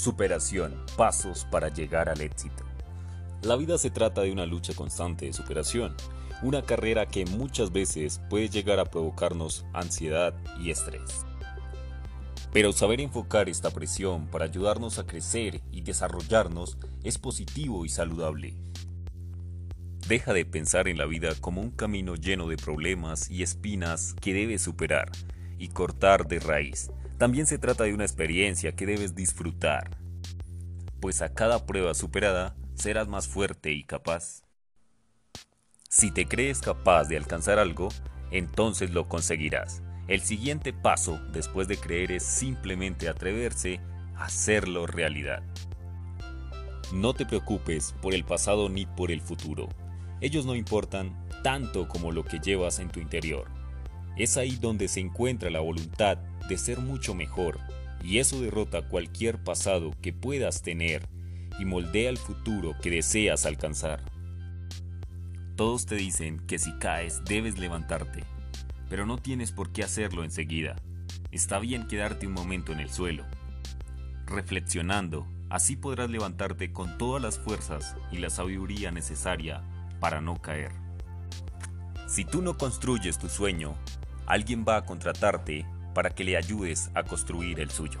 Superación, pasos para llegar al éxito. La vida se trata de una lucha constante de superación, una carrera que muchas veces puede llegar a provocarnos ansiedad y estrés. Pero saber enfocar esta presión para ayudarnos a crecer y desarrollarnos es positivo y saludable. Deja de pensar en la vida como un camino lleno de problemas y espinas que debes superar y cortar de raíz. También se trata de una experiencia que debes disfrutar, pues a cada prueba superada serás más fuerte y capaz. Si te crees capaz de alcanzar algo, entonces lo conseguirás. El siguiente paso después de creer es simplemente atreverse a hacerlo realidad. No te preocupes por el pasado ni por el futuro. Ellos no importan tanto como lo que llevas en tu interior. Es ahí donde se encuentra la voluntad de ser mucho mejor, y eso derrota cualquier pasado que puedas tener y moldea el futuro que deseas alcanzar. Todos te dicen que si caes debes levantarte, pero no tienes por qué hacerlo enseguida. Está bien quedarte un momento en el suelo. Reflexionando, así podrás levantarte con todas las fuerzas y la sabiduría necesaria para no caer. Si tú no construyes tu sueño, alguien va a contratarte para que le ayudes a construir el suyo.